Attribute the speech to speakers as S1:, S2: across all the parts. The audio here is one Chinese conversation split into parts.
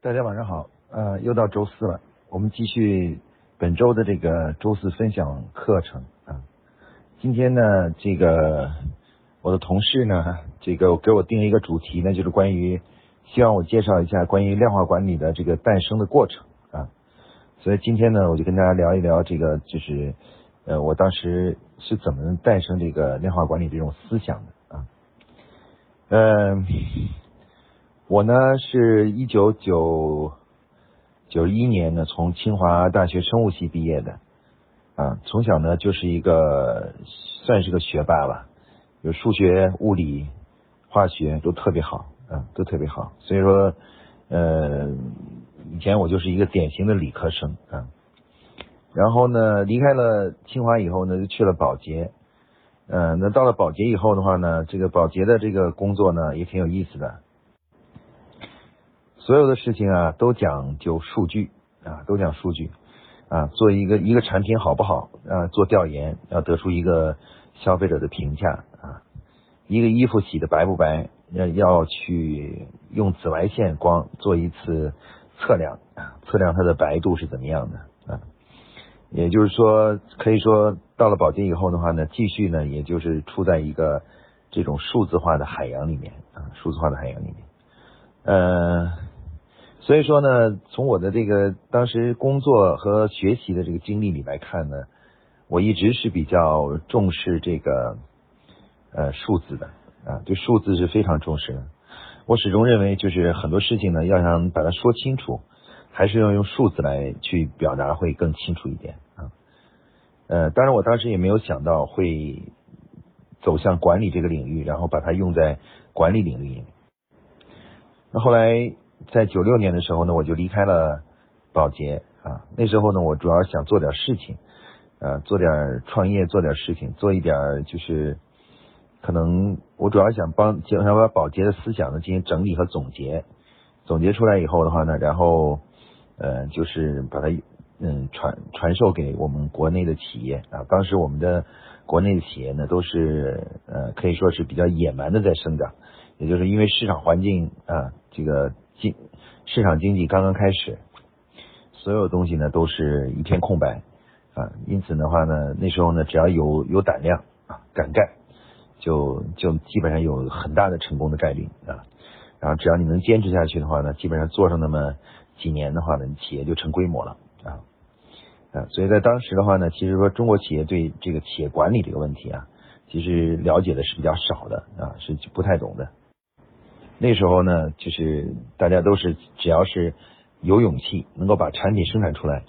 S1: 大家晚上好，呃，又到周四了，我们继续本周的这个周四分享课程啊。今天呢，这个我的同事呢，这个给我定了一个主题呢，就是关于希望我介绍一下关于量化管理的这个诞生的过程啊。所以今天呢，我就跟大家聊一聊这个，就是呃，我当时是怎么诞生这个量化管理这种思想的啊，嗯。我呢是一九九九一年呢从清华大学生物系毕业的，啊，从小呢就是一个算是个学霸吧，有数学、物理、化学都特别好，啊，都特别好，所以说，呃，以前我就是一个典型的理科生啊，然后呢离开了清华以后呢就去了保洁，嗯，那到了保洁以后的话呢，这个保洁的这个工作呢也挺有意思的。所有的事情啊，都讲究数据啊，都讲数据啊。做一个一个产品好不好啊？做调研要得出一个消费者的评价啊。一个衣服洗的白不白，要要去用紫外线光做一次测量啊，测量它的白度是怎么样的啊。也就是说，可以说到了保洁以后的话呢，继续呢，也就是处在一个这种数字化的海洋里面啊，数字化的海洋里面，呃。所以说呢，从我的这个当时工作和学习的这个经历里来看呢，我一直是比较重视这个呃数字的啊，对数字是非常重视的。我始终认为，就是很多事情呢，要想把它说清楚，还是要用数字来去表达会更清楚一点啊。呃，当然我当时也没有想到会走向管理这个领域，然后把它用在管理领域里面。那后来。在九六年的时候呢，我就离开了保洁啊。那时候呢，我主要想做点事情，呃，做点创业，做点事情，做一点就是可能我主要想帮想把保洁的思想呢进行整理和总结，总结出来以后的话呢，然后呃就是把它嗯传传授给我们国内的企业啊。当时我们的国内的企业呢都是呃可以说是比较野蛮的在生长，也就是因为市场环境啊这个。经市场经济刚刚开始，所有东西呢都是一片空白啊，因此的话呢，那时候呢只要有有胆量啊，敢干，就就基本上有很大的成功的概率啊。然后只要你能坚持下去的话呢，基本上做上那么几年的话呢，企业就成规模了啊啊。所以在当时的话呢，其实说中国企业对这个企业管理这个问题啊，其实了解的是比较少的啊，是不太懂的。那时候呢，就是大家都是只要是有勇气，能够把产品生产出来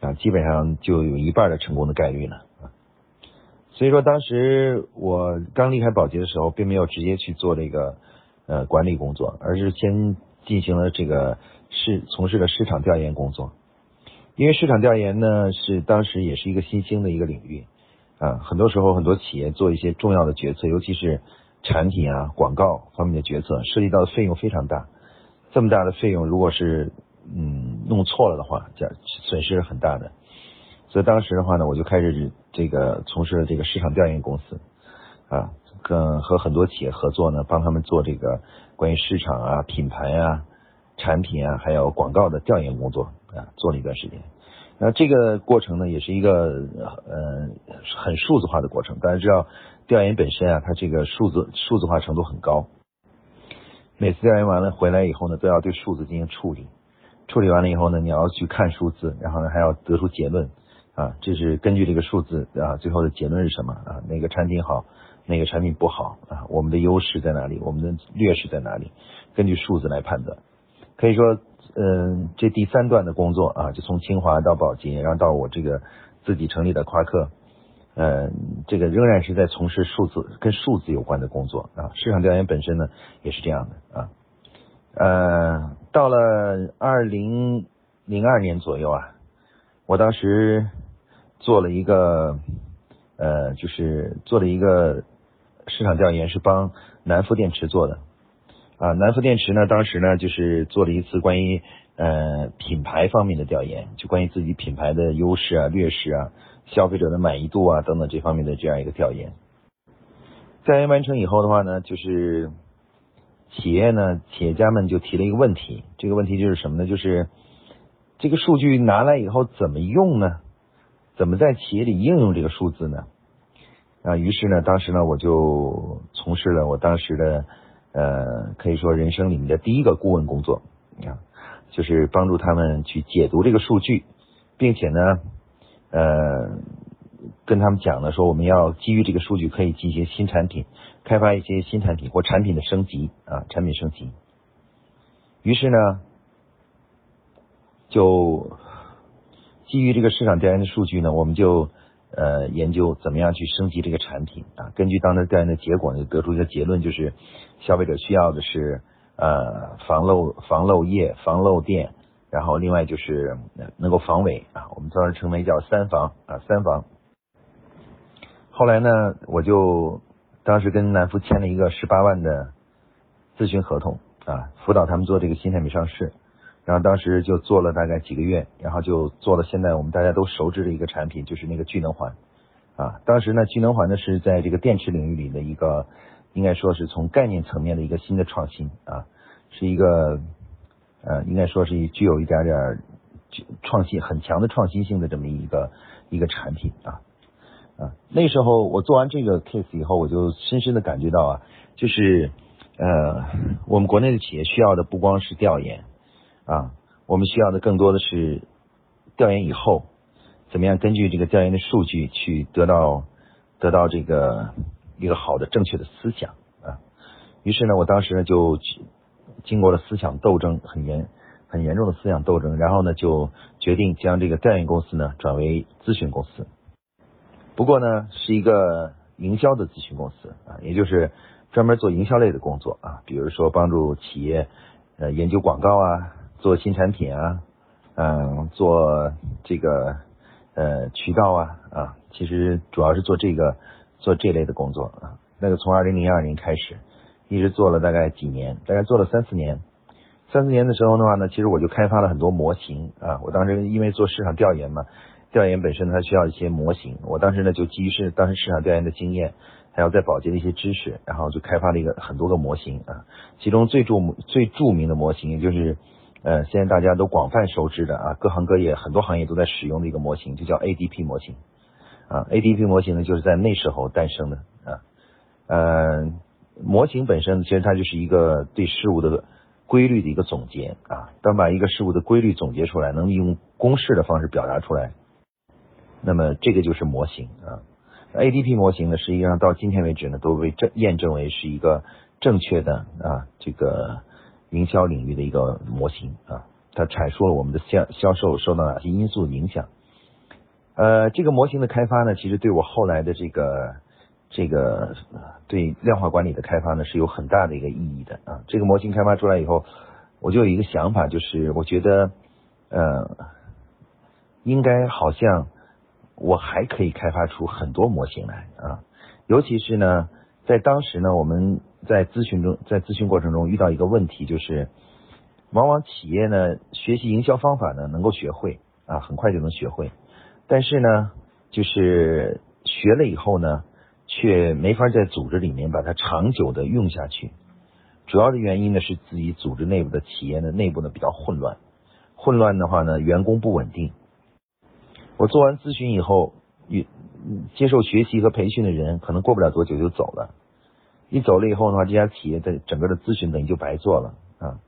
S1: 啊，基本上就有一半的成功的概率了。所以说，当时我刚离开保洁的时候，并没有直接去做这个呃管理工作，而是先进行了这个市从事了市场调研工作。因为市场调研呢，是当时也是一个新兴的一个领域啊，很多时候很多企业做一些重要的决策，尤其是。产品啊，广告方面的决策涉及到的费用非常大，这么大的费用，如果是嗯弄错了的话，这损失是很大的。所以当时的话呢，我就开始这个从事这个市场调研公司啊，跟和很多企业合作呢，帮他们做这个关于市场啊、品牌啊、产品啊，还有广告的调研工作啊，做了一段时间。那这个过程呢，也是一个呃很数字化的过程。大家知道，调研本身啊，它这个数字数字化程度很高。每次调研完了回来以后呢，都要对数字进行处理。处理完了以后呢，你要去看数字，然后呢还要得出结论啊。这是根据这个数字啊，最后的结论是什么啊？哪个产品好，哪个产品不好啊？我们的优势在哪里？我们的劣势在哪里？根据数字来判断。可以说。嗯，这第三段的工作啊，就从清华到宝洁，然后到我这个自己成立的夸克，呃，这个仍然是在从事数字跟数字有关的工作啊。市场调研本身呢也是这样的啊。呃，到了二零零二年左右啊，我当时做了一个呃，就是做了一个市场调研，是帮南孚电池做的。啊，南孚电池呢，当时呢就是做了一次关于呃品牌方面的调研，就关于自己品牌的优势啊、劣势啊、消费者的满意度啊等等这方面的这样一个调研。调研完成以后的话呢，就是企业呢，企业家们就提了一个问题，这个问题就是什么呢？就是这个数据拿来以后怎么用呢？怎么在企业里应用这个数字呢？啊，于是呢，当时呢，我就从事了我当时的呃，可以说人生里面的第一个顾问工作啊，就是帮助他们去解读这个数据，并且呢，呃，跟他们讲呢，说我们要基于这个数据可以进行新产品，开发一些新产品或产品的升级啊，产品升级。于是呢，就。基于这个市场调研的数据呢，我们就呃研究怎么样去升级这个产品啊。根据当时调研的结果呢，得出一个结论，就是消费者需要的是呃防漏防漏液、防漏电，然后另外就是能够防伪啊。我们当时称为叫三防啊三防。后来呢，我就当时跟南孚签了一个十八万的咨询合同啊，辅导他们做这个新产品上市。然后当时就做了大概几个月，然后就做了现在我们大家都熟知的一个产品，就是那个聚能环啊。当时呢，聚能环呢是在这个电池领域里的一个，应该说是从概念层面的一个新的创新啊，是一个呃，应该说是具有一点点创新很强的创新性的这么一个一个产品啊啊。那时候我做完这个 case 以后，我就深深的感觉到啊，就是呃，我们国内的企业需要的不光是调研。啊，我们需要的更多的是调研以后，怎么样根据这个调研的数据去得到得到这个一个好的正确的思想啊。于是呢，我当时呢就经过了思想斗争，很严很严重的思想斗争，然后呢就决定将这个调研公司呢转为咨询公司。不过呢，是一个营销的咨询公司啊，也就是专门做营销类的工作啊，比如说帮助企业呃研究广告啊。做新产品啊，嗯，做这个呃渠道啊啊，其实主要是做这个做这类的工作啊。那个从二零零二年开始，一直做了大概几年，大概做了三四年。三四年的时候的话呢，其实我就开发了很多模型啊。我当时因为做市场调研嘛，调研本身它需要一些模型。我当时呢就基于是当时市场调研的经验，还有在保洁的一些知识，然后就开发了一个很多个模型啊。其中最著最著名的模型也就是。呃，现在大家都广泛熟知的啊，各行各业很多行业都在使用的一个模型，就叫 ADP 模型啊。ADP 模型呢，就是在那时候诞生的啊。呃，模型本身其实它就是一个对事物的规律的一个总结啊。当把一个事物的规律总结出来，能用公式的方式表达出来，那么这个就是模型啊。ADP 模型呢，实际上到今天为止呢，都被证验证为是一个正确的啊这个。营销领域的一个模型啊，它阐述了我们的销销售受到哪些因素影响。呃，这个模型的开发呢，其实对我后来的这个这个对量化管理的开发呢，是有很大的一个意义的啊。这个模型开发出来以后，我就有一个想法，就是我觉得呃，应该好像我还可以开发出很多模型来啊，尤其是呢，在当时呢，我们。在咨询中，在咨询过程中遇到一个问题，就是往往企业呢学习营销方法呢能够学会啊，很快就能学会，但是呢，就是学了以后呢，却没法在组织里面把它长久的用下去。主要的原因呢是自己组织内部的企业的内部呢比较混乱，混乱的话呢，员工不稳定。我做完咨询以后，与接受学习和培训的人可能过不了多久就走了。一走了以后的话，这家企业的整个的咨询等于就白做了啊。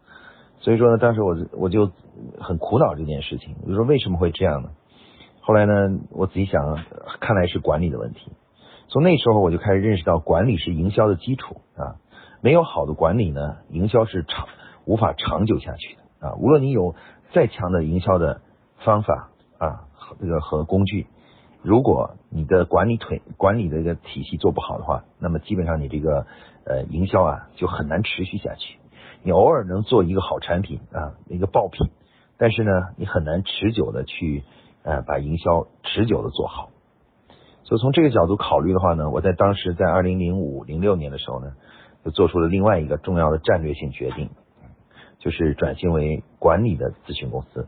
S1: 所以说呢，当时我我就很苦恼这件事情，我说为什么会这样呢？后来呢，我仔细想，看来是管理的问题。从那时候我就开始认识到，管理是营销的基础啊。没有好的管理呢，营销是长无法长久下去的啊。无论你有再强的营销的方法啊，这个和工具。如果你的管理腿管理的一个体系做不好的话，那么基本上你这个呃营销啊就很难持续下去。你偶尔能做一个好产品啊，一个爆品，但是呢，你很难持久的去呃把营销持久的做好。所以从这个角度考虑的话呢，我在当时在二零零五零六年的时候呢，就做出了另外一个重要的战略性决定，就是转型为管理的咨询公司。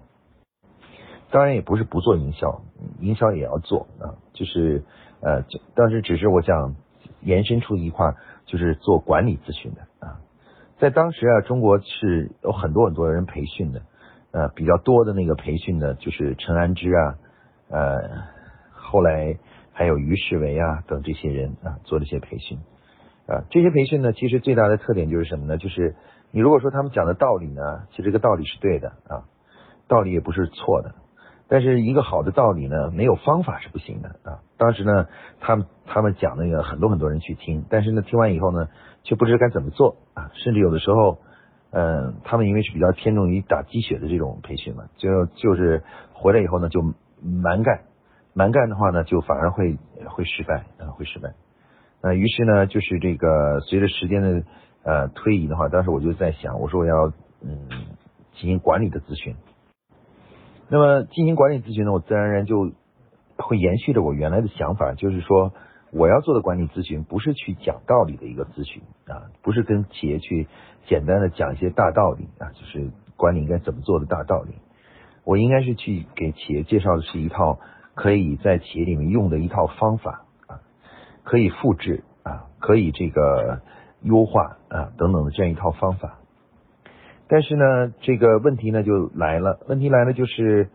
S1: 当然也不是不做营销，营销也要做啊，就是呃，当时只是我想延伸出一块，就是做管理咨询的啊。在当时啊，中国是有很多很多人培训的，呃，比较多的那个培训的就是陈安之啊，呃，后来还有于世维啊等这些人啊做这些培训啊，这些培训呢，其实最大的特点就是什么呢？就是你如果说他们讲的道理呢，其实这个道理是对的啊，道理也不是错的。但是一个好的道理呢，没有方法是不行的啊。当时呢，他们他们讲那个很多很多人去听，但是呢，听完以后呢，却不知该怎么做啊。甚至有的时候，嗯，他们因为是比较偏重于打鸡血的这种培训嘛，就就是回来以后呢，就蛮干，蛮干的话呢，就反而会会失败啊，会失败。那于是呢，就是这个随着时间的呃推移的话，当时我就在想，我说我要嗯进行管理的咨询。那么进行管理咨询呢，我自然而然就会延续着我原来的想法，就是说我要做的管理咨询不是去讲道理的一个咨询啊，不是跟企业去简单的讲一些大道理啊，就是管理应该怎么做的大道理。我应该是去给企业介绍的是一套可以在企业里面用的一套方法啊，可以复制啊，可以这个优化啊等等的这样一套方法。但是呢，这个问题呢就来了。问题来了就是，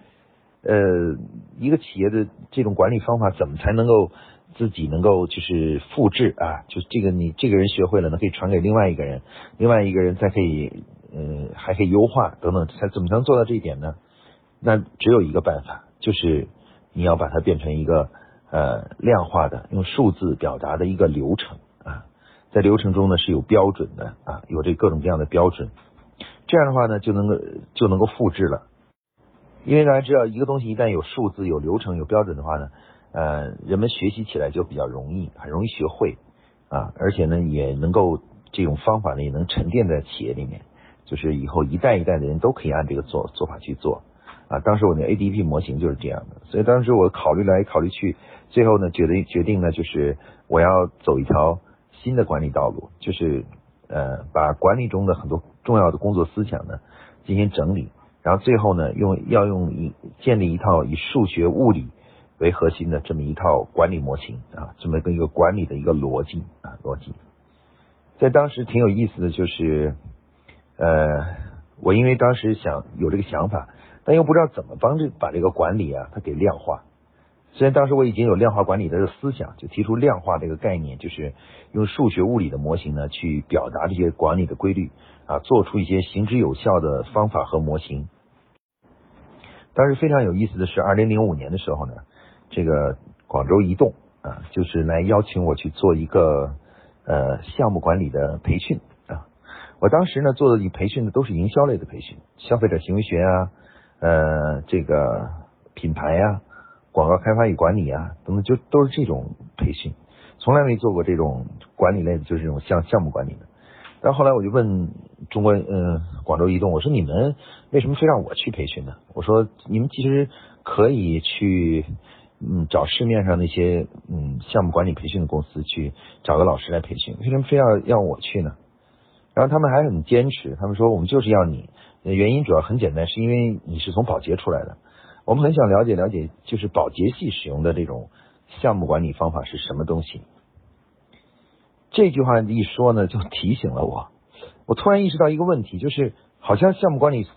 S1: 呃，一个企业的这种管理方法怎么才能够自己能够就是复制啊？就这个你这个人学会了呢，可以传给另外一个人，另外一个人再可以，呃，还可以优化等等，才怎么能做到这一点呢？那只有一个办法，就是你要把它变成一个呃量化的，用数字表达的一个流程啊，在流程中呢是有标准的啊，有这各种各样的标准。这样的话呢，就能够就能够复制了，因为大家知道，一个东西一旦有数字、有流程、有标准的话呢，呃，人们学习起来就比较容易，很容易学会啊，而且呢，也能够这种方法呢，也能沉淀在企业里面，就是以后一代一代的人都可以按这个做做法去做。啊。当时我那 ADP 模型就是这样的，所以当时我考虑来考虑去，最后呢，决定决定呢，就是我要走一条新的管理道路，就是呃，把管理中的很多。重要的工作思想呢，进行整理，然后最后呢，用要用一建立一套以数学物理为核心的这么一套管理模型啊，这么一个管理的一个逻辑啊逻辑，在当时挺有意思的就是，呃，我因为当时想有这个想法，但又不知道怎么帮这把这个管理啊，它给量化。虽然当时我已经有量化管理的思想，就提出量化这个概念，就是用数学物理的模型呢，去表达这些管理的规律啊，做出一些行之有效的方法和模型。当时非常有意思的是，二零零五年的时候呢，这个广州移动啊，就是来邀请我去做一个呃项目管理的培训啊。我当时呢做的培训的都是营销类的培训，消费者行为学啊，呃，这个品牌呀。广告开发与管理啊，等等，就都是这种培训，从来没做过这种管理类的，就是这种项项目管理的。但后来我就问中国，嗯，广州移动，我说你们为什么非让我去培训呢？我说你们其实可以去，嗯，找市面上那些嗯项目管理培训的公司去找个老师来培训，为什么非要要我去呢？然后他们还很坚持，他们说我们就是要你，原因主要很简单，是因为你是从保洁出来的。我们很想了解了解，就是保洁系使用的这种项目管理方法是什么东西？这句话一说呢，就提醒了我。我突然意识到一个问题，就是好像项目管理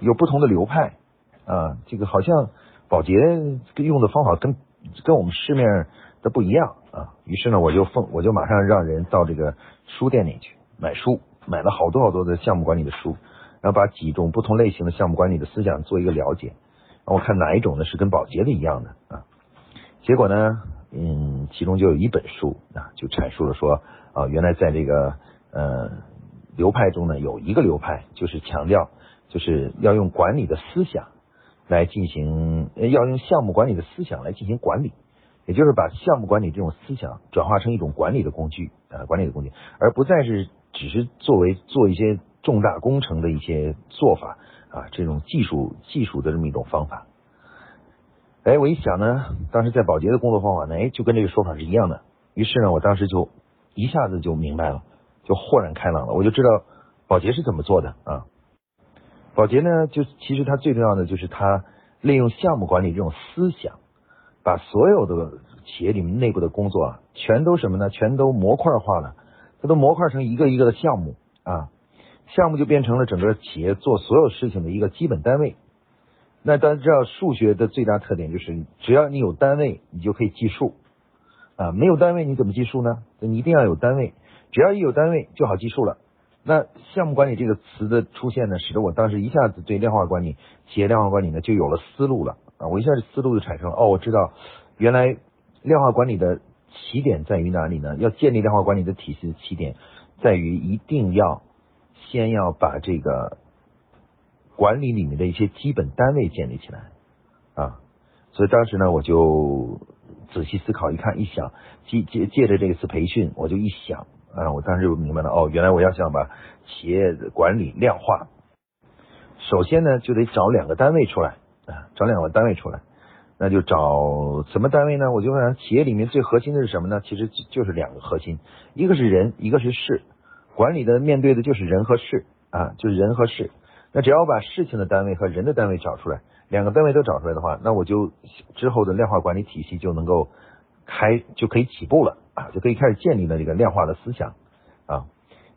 S1: 有不同的流派啊，这个好像保洁用的方法跟跟我们市面的不一样啊。于是呢，我就奉我就马上让人到这个书店里去买书，买了好多好多的项目管理的书。然后把几种不同类型的项目管理的思想做一个了解，然后我看哪一种呢是跟保洁的一样的啊？结果呢，嗯，其中就有一本书啊，就阐述了说啊，原来在这个呃流派中呢，有一个流派就是强调就是要用管理的思想来进行，要用项目管理的思想来进行管理，也就是把项目管理这种思想转化成一种管理的工具啊，管理的工具，而不再是只是作为做一些。重大工程的一些做法啊，这种技术技术的这么一种方法。哎，我一想呢，当时在保洁的工作方法呢，哎，就跟这个说法是一样的。于是呢，我当时就一下子就明白了，就豁然开朗了。我就知道保洁是怎么做的啊。保洁呢，就其实它最重要的就是它利用项目管理这种思想，把所有的企业里面内部的工作啊，全都什么呢？全都模块化了，它都模块成一个一个的项目。啊，项目就变成了整个企业做所有事情的一个基本单位。那大家知道，数学的最大特点就是，只要你有单位，你就可以计数啊。没有单位，你怎么计数呢？你一定要有单位，只要一有单位就好计数了。那项目管理这个词的出现呢，使得我当时一下子对量化管理、企业量化管理呢就有了思路了啊！我一下子思路就产生了，哦，我知道原来量化管理的起点在于哪里呢？要建立量化管理的体系的起点，在于一定要先要把这个。管理里面的一些基本单位建立起来啊，所以当时呢，我就仔细思考，一看一想，借借借着这次培训，我就一想啊，我当时就明白了，哦，原来我要想把企业管理量化，首先呢，就得找两个单位出来啊，找两个单位出来，那就找什么单位呢？我就想，企业里面最核心的是什么呢？其实就是两个核心，一个是人，一个是事，管理的面对的就是人和事啊，就是人和事。那只要把事情的单位和人的单位找出来，两个单位都找出来的话，那我就之后的量化管理体系就能够开就可以起步了啊，就可以开始建立了这个量化的思想啊。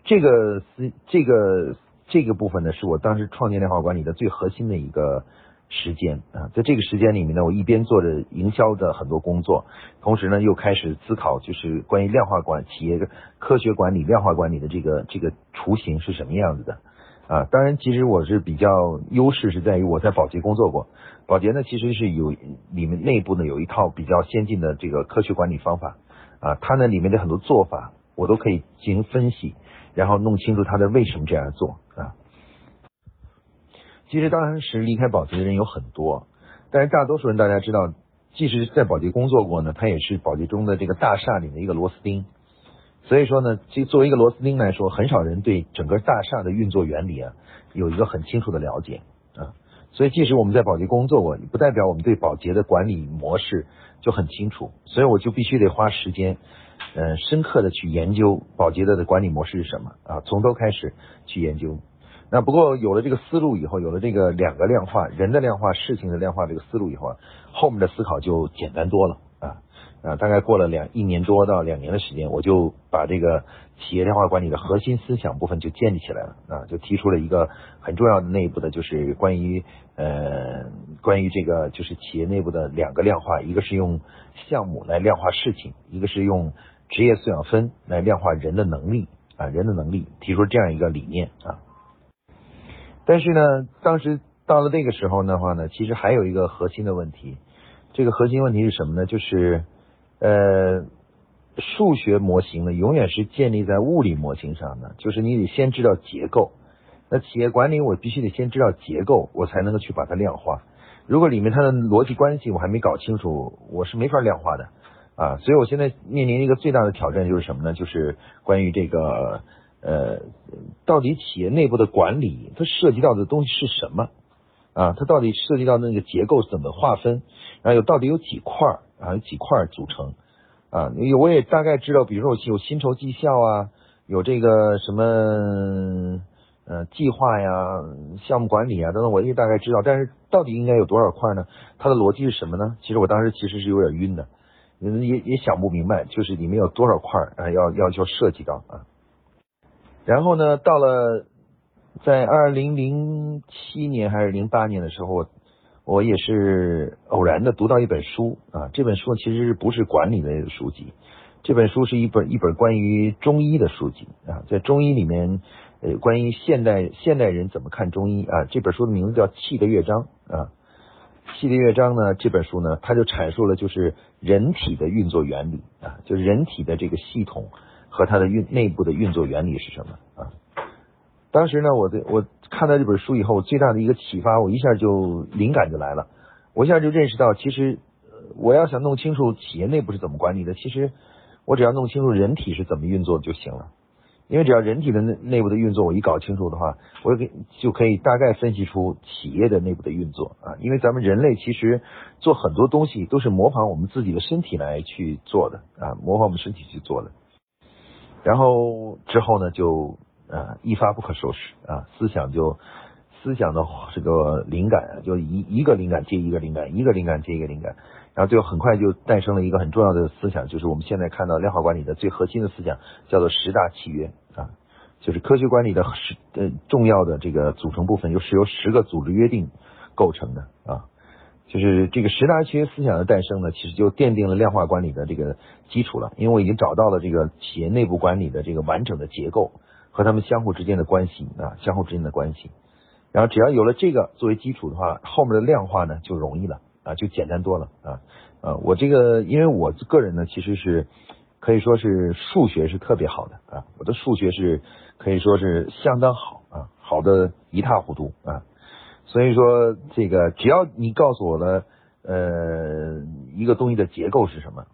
S1: 这个思这个这个部分呢，是我当时创建量化管理的最核心的一个时间啊。在这个时间里面呢，我一边做着营销的很多工作，同时呢又开始思考，就是关于量化管企业的科学管理、量化管理的这个这个雏形是什么样子的。啊，当然，其实我是比较优势是在于我在宝洁工作过，宝洁呢其实是有里面内部呢有一套比较先进的这个科学管理方法，啊，它呢里面的很多做法我都可以进行分析，然后弄清楚它的为什么这样做。其实当时离开保洁的人有很多，但是大多数人大家知道，即使在保洁工作过呢，他也是保洁中的这个大厦里的一个螺丝钉。所以说呢，这作为一个螺丝钉来说，很少人对整个大厦的运作原理啊有一个很清楚的了解啊。所以即使我们在保洁工作过，不代表我们对保洁的管理模式就很清楚。所以我就必须得花时间，嗯，深刻的去研究保洁的管理模式是什么啊，从头开始去研究。那不过有了这个思路以后，有了这个两个量化，人的量化、事情的量化这个思路以后啊，后面的思考就简单多了啊。啊，大概过了两一年多到两年的时间，我就把这个企业量化管理的核心思想部分就建立起来了啊，就提出了一个很重要的内部的，就是关于呃关于这个就是企业内部的两个量化，一个是用项目来量化事情，一个是用职业素养分来量化人的能力啊，人的能力提出这样一个理念啊。但是呢，当时到了那个时候的话呢，其实还有一个核心的问题，这个核心问题是什么呢？就是。呃，数学模型呢，永远是建立在物理模型上的，就是你得先知道结构。那企业管理我必须得先知道结构，我才能够去把它量化。如果里面它的逻辑关系我还没搞清楚，我是没法量化的啊。所以我现在面临一个最大的挑战就是什么呢？就是关于这个呃，到底企业内部的管理它涉及到的东西是什么啊？它到底涉及到那个结构怎么划分？然后有到底有几块？啊，有几块组成啊？有我也大概知道，比如说有薪酬绩效啊，有这个什么呃计划呀、项目管理啊等等，我也大概知道。但是到底应该有多少块呢？它的逻辑是什么呢？其实我当时其实是有点晕的，也也想不明白，就是里面有多少块啊？要要要涉及到啊。然后呢，到了在二零零七年还是零八年的时候。我也是偶然的读到一本书啊，这本书其实不是管理类的书籍，这本书是一本一本关于中医的书籍啊，在中医里面，呃，关于现代现代人怎么看中医啊，这本书的名字叫《气的乐章》啊，《气的乐章》呢，这本书呢，它就阐述了就是人体的运作原理啊，就是人体的这个系统和它的运内部的运作原理是什么啊。当时呢，我的我看到这本书以后，我最大的一个启发，我一下就灵感就来了，我一下就认识到，其实我要想弄清楚企业内部是怎么管理的，其实我只要弄清楚人体是怎么运作就行了，因为只要人体的内内部的运作我一搞清楚的话，我就就可以大概分析出企业的内部的运作啊，因为咱们人类其实做很多东西都是模仿我们自己的身体来去做的啊，模仿我们身体去做的，然后之后呢就。呃，一发不可收拾啊！思想就思想的这个灵感，就一一个灵感接一个灵感，一个灵感接一个灵感，然后最后很快就诞生了一个很重要的思想，就是我们现在看到量化管理的最核心的思想，叫做十大契约啊。就是科学管理的十呃重要的这个组成部分，又是由十个组织约定构成的啊。就是这个十大契约思想的诞生呢，其实就奠定了量化管理的这个基础了。因为我已经找到了这个企业内部管理的这个完整的结构和他们相互之间的关系啊，相互之间的关系。然后只要有了这个作为基础的话，后面的量化呢就容易了啊，就简单多了啊。呃，我这个因为我个人呢，其实是可以说是数学是特别好的啊，我的数学是可以说是相当好啊，好的一塌糊涂啊。所以说，这个只要你告诉我了，呃，一个东西的结构是什么，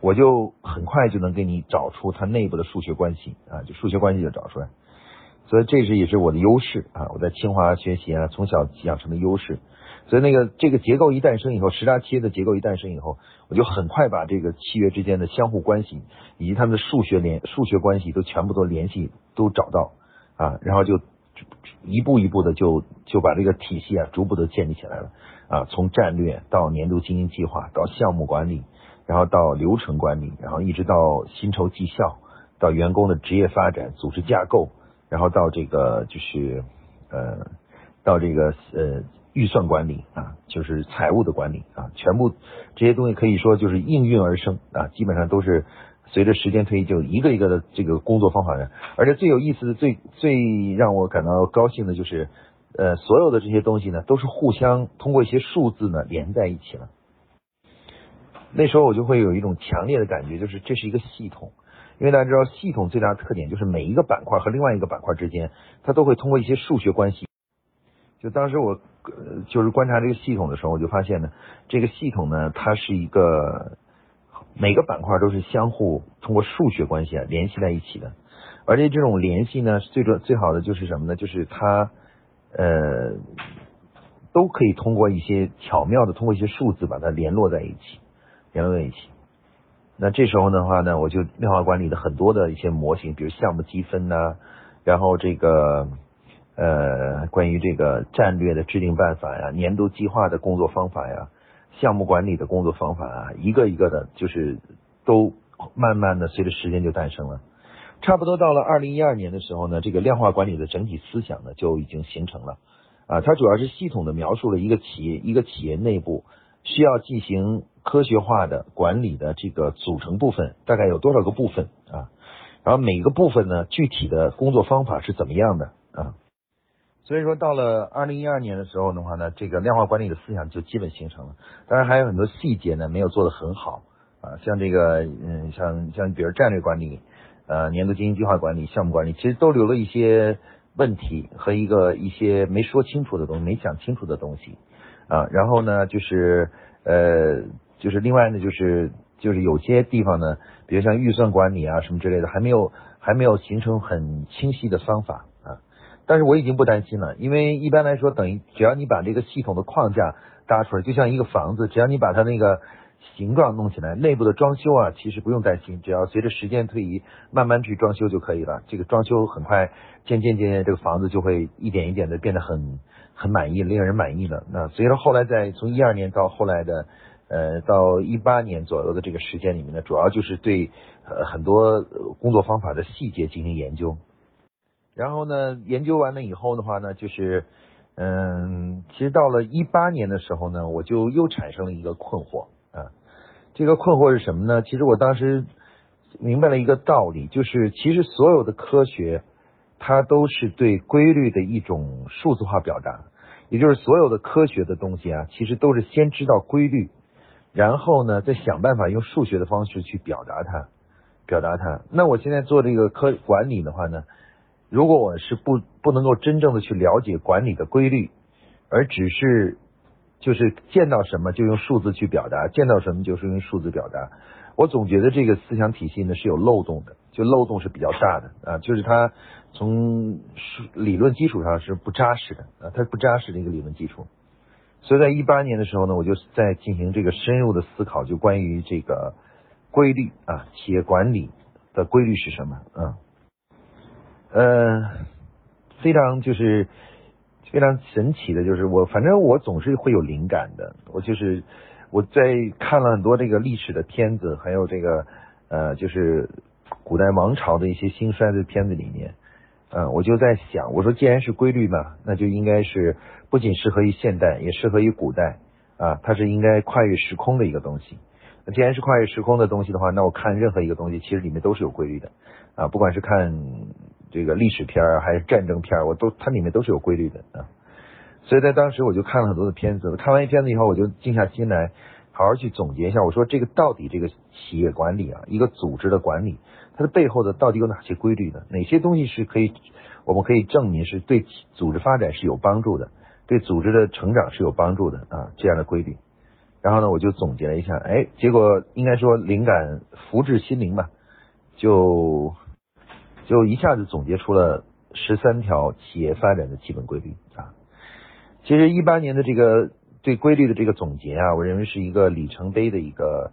S1: 我就很快就能给你找出它内部的数学关系啊，就数学关系就找出来。所以这是也是我的优势啊，我在清华学习啊，从小养成的优势。所以那个这个结构一诞生以后，十大契约的结构一诞生以后，我就很快把这个契约之间的相互关系以及它们的数学联数学关系都全部都联系都找到啊，然后就。一步一步的就就把这个体系啊逐步的建立起来了啊，从战略到年度经营计划，到项目管理，然后到流程管理，然后一直到薪酬绩效，到员工的职业发展、组织架构，然后到这个就是呃到这个呃预算管理啊，就是财务的管理啊，全部这些东西可以说就是应运而生啊，基本上都是。随着时间推移，就一个一个的这个工作方法呢，而且最有意思的、最最让我感到高兴的就是，呃，所有的这些东西呢，都是互相通过一些数字呢连在一起了。那时候我就会有一种强烈的感觉，就是这是一个系统，因为大家知道，系统最大的特点就是每一个板块和另外一个板块之间，它都会通过一些数学关系。就当时我就是观察这个系统的时候，我就发现呢，这个系统呢，它是一个。每个板块都是相互通过数学关系啊联系在一起的，而且这种联系呢，最重最好的就是什么呢？就是它呃都可以通过一些巧妙的通过一些数字把它联络在一起，联络在一起。那这时候的话呢，我就量化管理的很多的一些模型，比如项目积分呐，然后这个呃关于这个战略的制定办法呀，年度计划的工作方法呀。项目管理的工作方法啊，一个一个的，就是都慢慢的随着时间就诞生了。差不多到了二零一二年的时候呢，这个量化管理的整体思想呢就已经形成了啊。它主要是系统的描述了一个企业一个企业内部需要进行科学化的管理的这个组成部分大概有多少个部分啊，然后每个部分呢具体的工作方法是怎么样的。所以说，到了二零一二年的时候的话呢，这个量化管理的思想就基本形成了。当然还有很多细节呢，没有做得很好啊，像这个，嗯，像像比如战略管理、呃，年度经营计划管理、项目管理，其实都留了一些问题和一个一些没说清楚的东西，没讲清楚的东西啊。然后呢，就是呃，就是另外呢，就是就是有些地方呢，比如像预算管理啊什么之类的，还没有还没有形成很清晰的方法。但是我已经不担心了，因为一般来说，等于只要你把这个系统的框架搭出来，就像一个房子，只要你把它那个形状弄起来，内部的装修啊，其实不用担心，只要随着时间推移，慢慢去装修就可以了。这个装修很快，渐渐渐渐，这个房子就会一点一点的变得很很满意，令人满意了。那所以说，后来在从一二年到后来的呃到一八年左右的这个时间里面呢，主要就是对呃很多工作方法的细节进行研究。然后呢，研究完了以后的话呢，就是，嗯，其实到了一八年的时候呢，我就又产生了一个困惑啊。这个困惑是什么呢？其实我当时明白了一个道理，就是其实所有的科学，它都是对规律的一种数字化表达，也就是所有的科学的东西啊，其实都是先知道规律，然后呢，再想办法用数学的方式去表达它，表达它。那我现在做这个科管理的话呢？如果我是不不能够真正的去了解管理的规律，而只是就是见到什么就用数字去表达，见到什么就是用数字表达，我总觉得这个思想体系呢是有漏洞的，就漏洞是比较大的啊，就是它从理论基础上是不扎实的啊，它是不扎实的一个理论基础。所以在一八年的时候呢，我就在进行这个深入的思考，就关于这个规律啊，企业管理的规律是什么啊？呃，非常就是非常神奇的，就是我反正我总是会有灵感的。我就是我在看了很多这个历史的片子，还有这个呃，就是古代王朝的一些兴衰的片子里面，嗯，我就在想，我说既然是规律嘛，那就应该是不仅适合于现代，也适合于古代啊，它是应该跨越时空的一个东西。那既然是跨越时空的东西的话，那我看任何一个东西，其实里面都是有规律的啊，不管是看这个历史片儿还是战争片儿，我都它里面都是有规律的啊。所以在当时我就看了很多的片子，看完一片子以后，我就静下心来。好好去总结一下，我说这个到底这个企业管理啊，一个组织的管理，它的背后的到底有哪些规律呢？哪些东西是可以，我们可以证明是对组织发展是有帮助的，对组织的成长是有帮助的啊这样的规律。然后呢，我就总结了一下，哎，结果应该说灵感福至心灵吧，就就一下子总结出了十三条企业发展的基本规律啊。其实一八年的这个。对规律的这个总结啊，我认为是一个里程碑的一个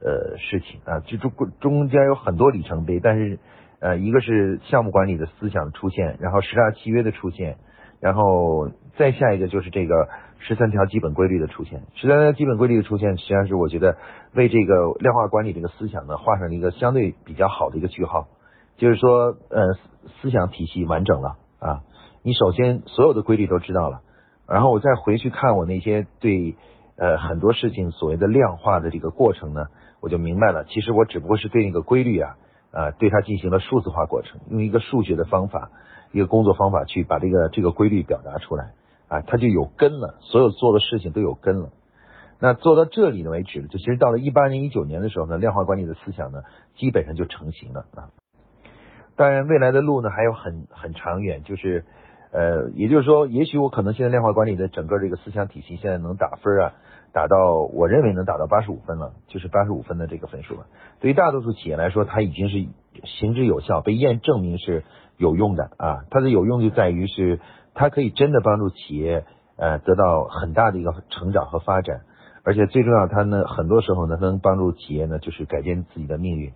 S1: 呃事情啊，这中中间有很多里程碑，但是呃一个是项目管理的思想出现，然后十大契约的出现，然后再下一个就是这个十三条基本规律的出现。十三条基本规律的出现，实际上是我觉得为这个量化管理这个思想呢画上了一个相对比较好的一个句号，就是说呃思想体系完整了啊，你首先所有的规律都知道了。然后我再回去看我那些对呃很多事情所谓的量化的这个过程呢，我就明白了，其实我只不过是对那个规律啊，呃对它进行了数字化过程，用一个数学的方法，一个工作方法去把这个这个规律表达出来啊，它就有根了，所有做的事情都有根了。那做到这里呢为止，就其实到了一八年、一九年的时候呢，量化管理的思想呢基本上就成型了啊。当然未来的路呢还有很很长远，就是。呃，也就是说，也许我可能现在量化管理的整个这个思想体系现在能打分啊，打到我认为能打到八十五分了，就是八十五分的这个分数了。对于大多数企业来说，它已经是行之有效，被验证明是有用的啊。它的有用就在于是它可以真的帮助企业呃得到很大的一个成长和发展，而且最重要，它呢很多时候呢能帮助企业呢就是改变自己的命运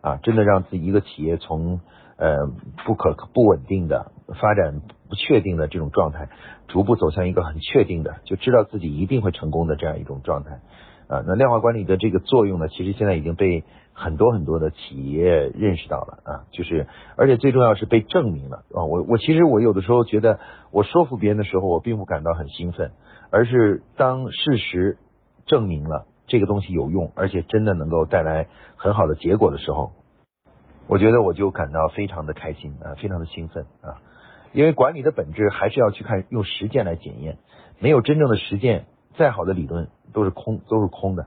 S1: 啊，真的让自己一个企业从。呃，不可不稳定的发展，不确定的这种状态，逐步走向一个很确定的，就知道自己一定会成功的这样一种状态啊。那量化管理的这个作用呢，其实现在已经被很多很多的企业认识到了啊，就是而且最重要是被证明了啊。我我其实我有的时候觉得，我说服别人的时候，我并不感到很兴奋，而是当事实证明了这个东西有用，而且真的能够带来很好的结果的时候。我觉得我就感到非常的开心啊，非常的兴奋啊，因为管理的本质还是要去看用实践来检验，没有真正的实践，再好的理论都是空，都是空的。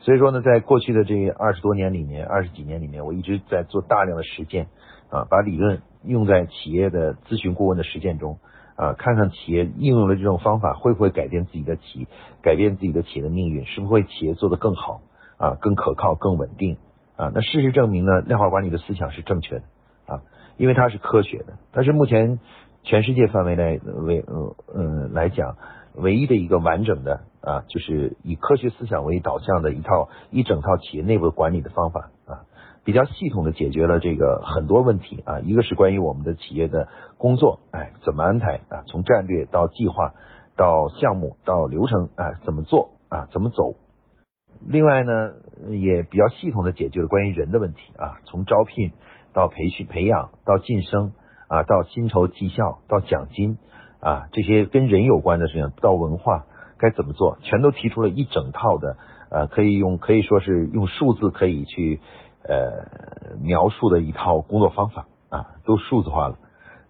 S1: 所以说呢，在过去的这二十多年里面，二十几年里面，我一直在做大量的实践啊，把理论用在企业的咨询顾问的实践中啊，看看企业应用了这种方法会不会改变自己的企，改变自己的企业的命运，是不是会企业做得更好啊，更可靠，更稳定。啊，那事实证明呢，量化管理的思想是正确的啊，因为它是科学的，它是目前全世界范围内为呃嗯来讲唯一的一个完整的啊，就是以科学思想为导向的一套一整套企业内部管理的方法啊，比较系统的解决了这个很多问题啊，一个是关于我们的企业的工作，哎，怎么安排啊，从战略到计划到项目到流程啊，怎么做啊，怎么走。另外呢，也比较系统的解决了关于人的问题啊，从招聘到培训培养到晋升啊，到薪酬绩效到奖金啊，这些跟人有关的事情，到文化该怎么做，全都提出了一整套的呃，可以用可以说是用数字可以去呃描述的一套工作方法啊，都数字化了。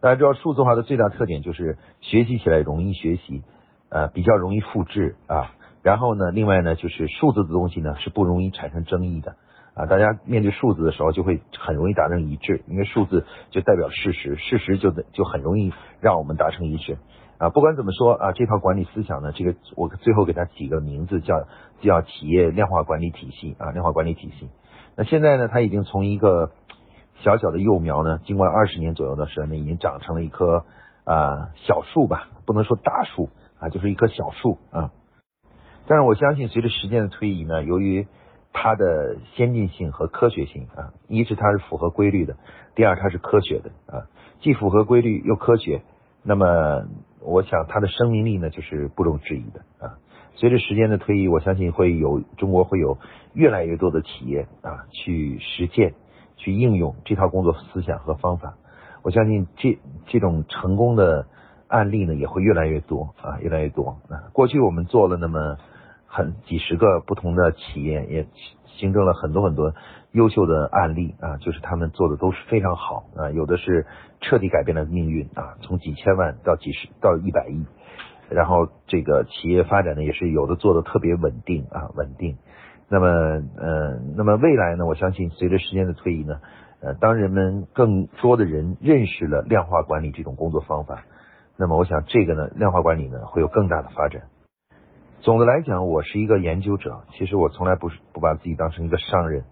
S1: 大家知道数字化的最大特点就是学习起来容易学习，呃，比较容易复制啊。然后呢，另外呢，就是数字的东西呢是不容易产生争议的啊。大家面对数字的时候，就会很容易达成一致，因为数字就代表事实，事实就就很容易让我们达成一致啊。不管怎么说啊，这套管理思想呢，这个我最后给它起个名字，叫叫企业量化管理体系啊，量化管理体系。那现在呢，它已经从一个小小的幼苗呢，经过二十年左右的时间呢，已经长成了一棵啊小树吧，不能说大树啊，就是一棵小树啊。但是我相信，随着时间的推移呢，由于它的先进性和科学性啊，一是它是符合规律的，第二它是科学的啊，既符合规律又科学，那么我想它的生命力呢就是不容置疑的啊。随着时间的推移，我相信会有中国会有越来越多的企业啊去实践、去应用这套工作思想和方法。我相信这这种成功的案例呢也会越来越多啊，越来越多啊。过去我们做了那么很几十个不同的企业，也形成了很多很多优秀的案例啊，就是他们做的都是非常好啊，有的是彻底改变了命运啊，从几千万到几十到一百亿。然后这个企业发展呢，也是有的做的特别稳定啊，稳定。那么，呃，那么未来呢，我相信随着时间的推移呢，呃，当人们更多的人认识了量化管理这种工作方法，那么我想这个呢，量化管理呢会有更大的发展。总的来讲，我是一个研究者，其实我从来不是不把自己当成一个商人，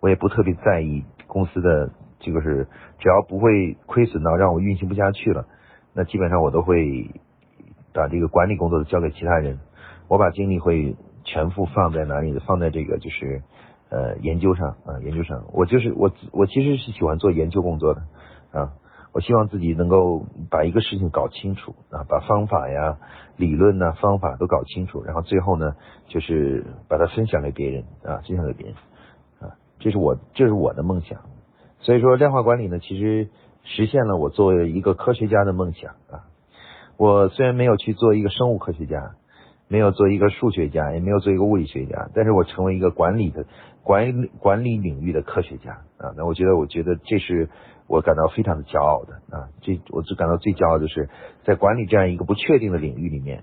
S1: 我也不特别在意公司的这个是，只要不会亏损到让我运行不下去了，那基本上我都会。把这个管理工作交给其他人，我把精力会全部放在哪里呢？放在这个就是呃研究上啊，研究上。我就是我我其实是喜欢做研究工作的啊，我希望自己能够把一个事情搞清楚啊，把方法呀、理论呐、方法都搞清楚，然后最后呢就是把它分享给别人啊，分享给别人啊，这是我这是我的梦想。所以说量化管理呢，其实实现了我作为一个科学家的梦想啊。我虽然没有去做一个生物科学家，没有做一个数学家，也没有做一个物理学家，但是我成为一个管理的管理管理领域的科学家啊，那我觉得，我觉得这是我感到非常的骄傲的啊，最我最感到最骄傲的是在管理这样一个不确定的领域里面，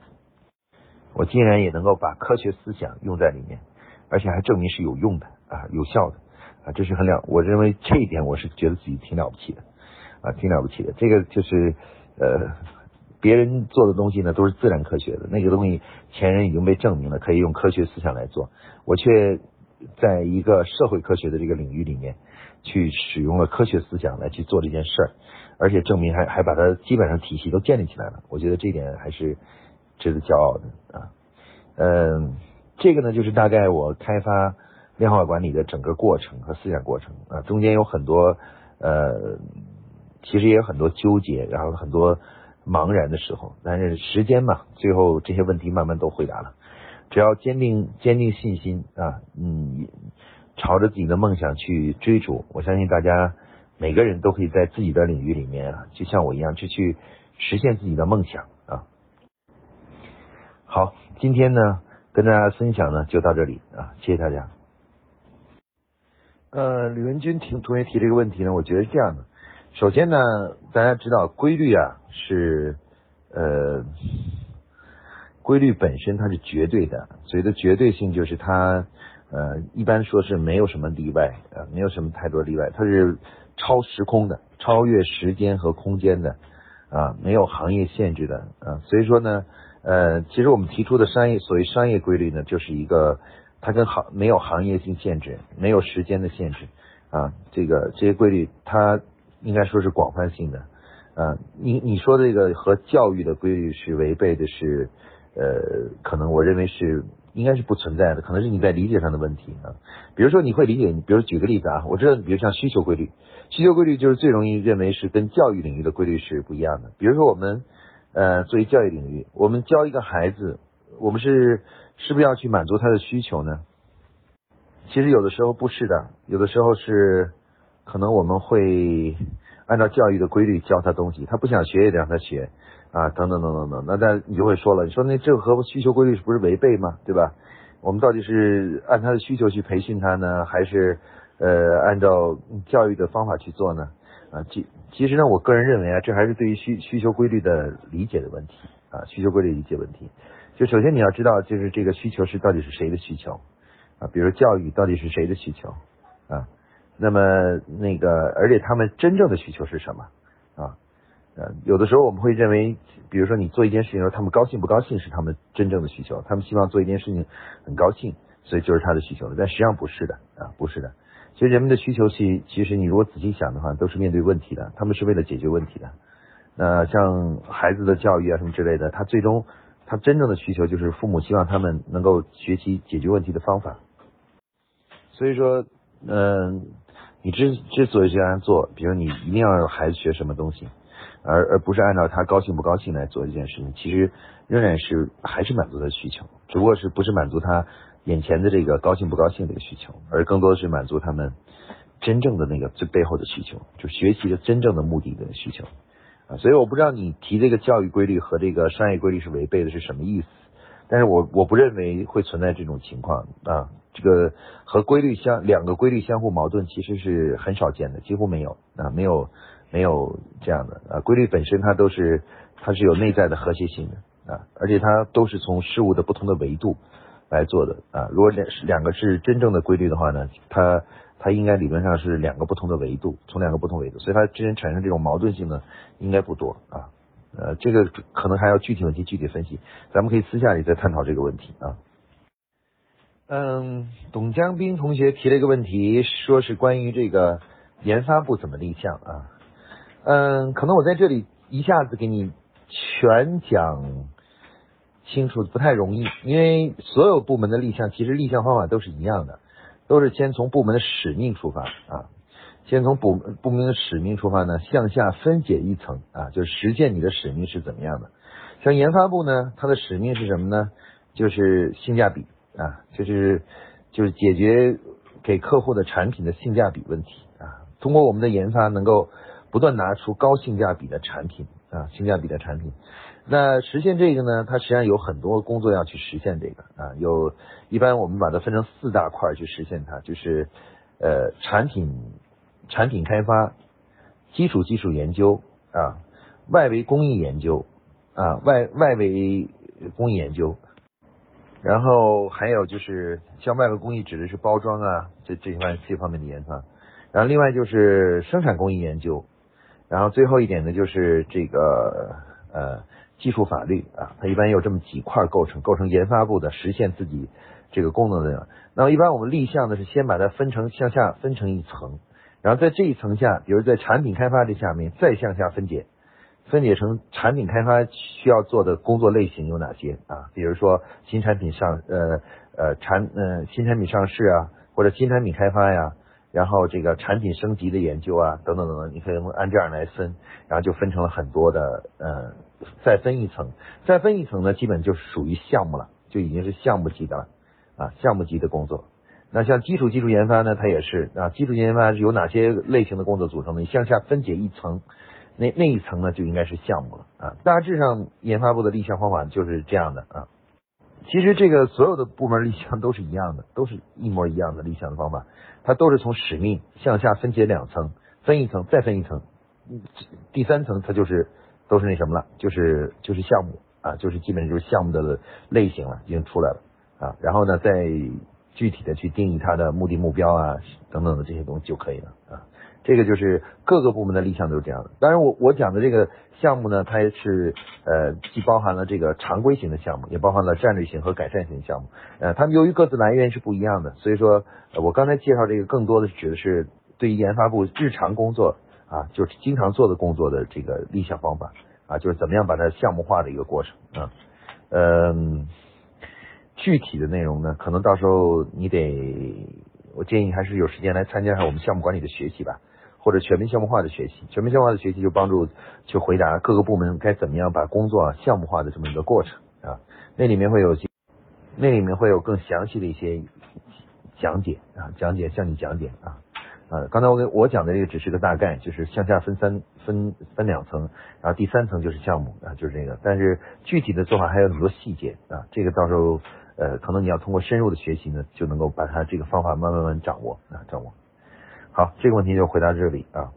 S1: 我竟然也能够把科学思想用在里面，而且还证明是有用的啊，有效的啊，这是很了，我认为这一点我是觉得自己挺了不起的啊，挺了不起的，这个就是呃。别人做的东西呢，都是自然科学的，那个东西前人已经被证明了，可以用科学思想来做。我却在一个社会科学的这个领域里面，去使用了科学思想来去做这件事儿，而且证明还还把它基本上体系都建立起来了。我觉得这点还是值得骄傲的啊。嗯，这个呢，就是大概我开发量化管理的整个过程和思想过程啊，中间有很多呃，其实也有很多纠结，然后很多。茫然的时候，但是时间嘛，最后这些问题慢慢都回答了。只要坚定坚定信心啊，嗯，朝着自己的梦想去追逐，我相信大家每个人都可以在自己的领域里面啊，就像我一样，去去实现自己的梦想啊。好，今天呢跟大家分享呢就到这里啊，谢谢大家。呃，吕文军提同学提这个问题呢，我觉得是这样的。首先呢，大家知道规律啊是呃规律本身它是绝对的，所谓的绝对性就是它呃一般说是没有什么例外啊，没有什么太多例外，它是超时空的，超越时间和空间的啊，没有行业限制的啊，所以说呢呃，其实我们提出的商业所谓商业规律呢，就是一个它跟行没有行业性限制，没有时间的限制啊，这个这些规律它。应该说是广泛性的，啊，你你说这个和教育的规律是违背的，是呃，可能我认为是应该是不存在的，可能是你在理解上的问题啊。比如说你会理解，比如举个例子啊，我知道，比如像需求规律，需求规律就是最容易认为是跟教育领域的规律是不一样的。比如说我们呃作为教育领域，我们教一个孩子，我们是是不是要去满足他的需求呢？其实有的时候不是的，有的时候是。可能我们会按照教育的规律教他东西，他不想学也得让他学啊，等等等等等。那但你就会说了，你说那这和需求规律不是违背吗？对吧？我们到底是按他的需求去培训他呢，还是呃按照教育的方法去做呢？啊，其其实呢，我个人认为啊，这还是对于需需求规律的理解的问题啊，需求规律理解问题。就首先你要知道，就是这个需求是到底是谁的需求啊？比如教育到底是谁的需求啊？那么那个，而且他们真正的需求是什么啊？呃，有的时候我们会认为，比如说你做一件事情的时候，他们高兴不高兴是他们真正的需求，他们希望做一件事情很高兴，所以就是他的需求了。但实际上不是的啊，不是的。其实人们的需求其其实你如果仔细想的话，都是面对问题的，他们是为了解决问题的。那像孩子的教育啊什么之类的，他最终他真正的需求就是父母希望他们能够学习解决问题的方法。所以说，嗯。你之之所以这样做，比如你一定要让孩子学什么东西，而而不是按照他高兴不高兴来做这件事情，其实仍然是还是满足他的需求，只不过是不是满足他眼前的这个高兴不高兴这个需求，而更多的是满足他们真正的那个最背后的需求，就学习的真正的目的的需求啊。所以我不知道你提这个教育规律和这个商业规律是违背的是什么意思，但是我我不认为会存在这种情况啊。这个和规律相两个规律相互矛盾，其实是很少见的，几乎没有啊，没有没有这样的啊。规律本身它都是它是有内在的和谐性的啊，而且它都是从事物的不同的维度来做的啊。如果两两个是真正的规律的话呢，它它应该理论上是两个不同的维度，从两个不同维度，所以它之间产生这种矛盾性呢，应该不多啊。呃，这个可能还要具体问题具体分析，咱们可以私下里再探讨这个问题啊。嗯，董江斌同学提了一个问题，说是关于这个研发部怎么立项啊？嗯，可能我在这里一下子给你全讲清楚不太容易，因为所有部门的立项其实立项方法都是一样的，都是先从部门的使命出发啊，先从部部门的使命出发呢，向下分解一层啊，就是实现你的使命是怎么样的。像研发部呢，它的使命是什么呢？就是性价比。啊，就是就是解决给客户的产品的性价比问题啊，通过我们的研发能够不断拿出高性价比的产品啊，性价比的产品。那实现这个呢，它实际上有很多工作要去实现这个啊，有一般我们把它分成四大块去实现它，就是呃产品产品开发、基础技术研究啊、外围工艺研究啊、外外围工艺研究。然后还有就是像外围工艺指的是包装啊，这这方这方面的研发。然后另外就是生产工艺研究。然后最后一点呢，就是这个呃技术法律啊，它一般有这么几块构成，构成研发部的实现自己这个功能的。那么一般我们立项呢是先把它分成向下分成一层，然后在这一层下，比如在产品开发这下面再向下分解。分解成产品开发需要做的工作类型有哪些啊？比如说新产品上呃呃产呃新产品上市啊，或者新产品开发呀，然后这个产品升级的研究啊等等等等，你可以按这样来分，然后就分成了很多的呃再分一层，再分一层呢，基本就是属于项目了，就已经是项目级的了啊项目级的工作。那像基础技术研发呢，它也是啊基础研发是由哪些类型的工作组成的？你向下分解一层。那那一层呢，就应该是项目了啊。大致上，研发部的立项方法就是这样的啊。其实这个所有的部门立项都是一样的，都是一模一样的立项的方法。它都是从使命向下分解两层，分一层再分一层，第三层它就是都是那什么了，就是就是项目啊，就是基本就是项目的类型了，已经出来了啊。然后呢，再具体的去定义它的目的目标啊等等的这些东西就可以了啊。这个就是各个部门的立项都是这样的。当然，我我讲的这个项目呢，它也是呃既包含了这个常规型的项目，也包含了战略性和改善型项目。呃，他们由于各自来源是不一样的，所以说我刚才介绍这个更多的指的是对于研发部日常工作啊，就是经常做的工作的这个立项方法啊，就是怎么样把它项目化的一个过程啊。嗯，具体的内容呢，可能到时候你得，我建议还是有时间来参加一下我们项目管理的学习吧。或者全面项目化的学习，全面项目化的学习就帮助去回答各个部门该怎么样把工作项目化的这么一个过程啊，那里面会有那里面会有更详细的一些讲解啊，讲解向你讲解啊。啊，刚才我给我讲的这个只是个大概，就是向下分三分分两层，然后第三层就是项目啊，就是这个，但是具体的做法还有很多细节啊，这个到时候呃可能你要通过深入的学习呢，就能够把它这个方法慢慢慢掌握啊掌握。好，这个问题就回答这里啊。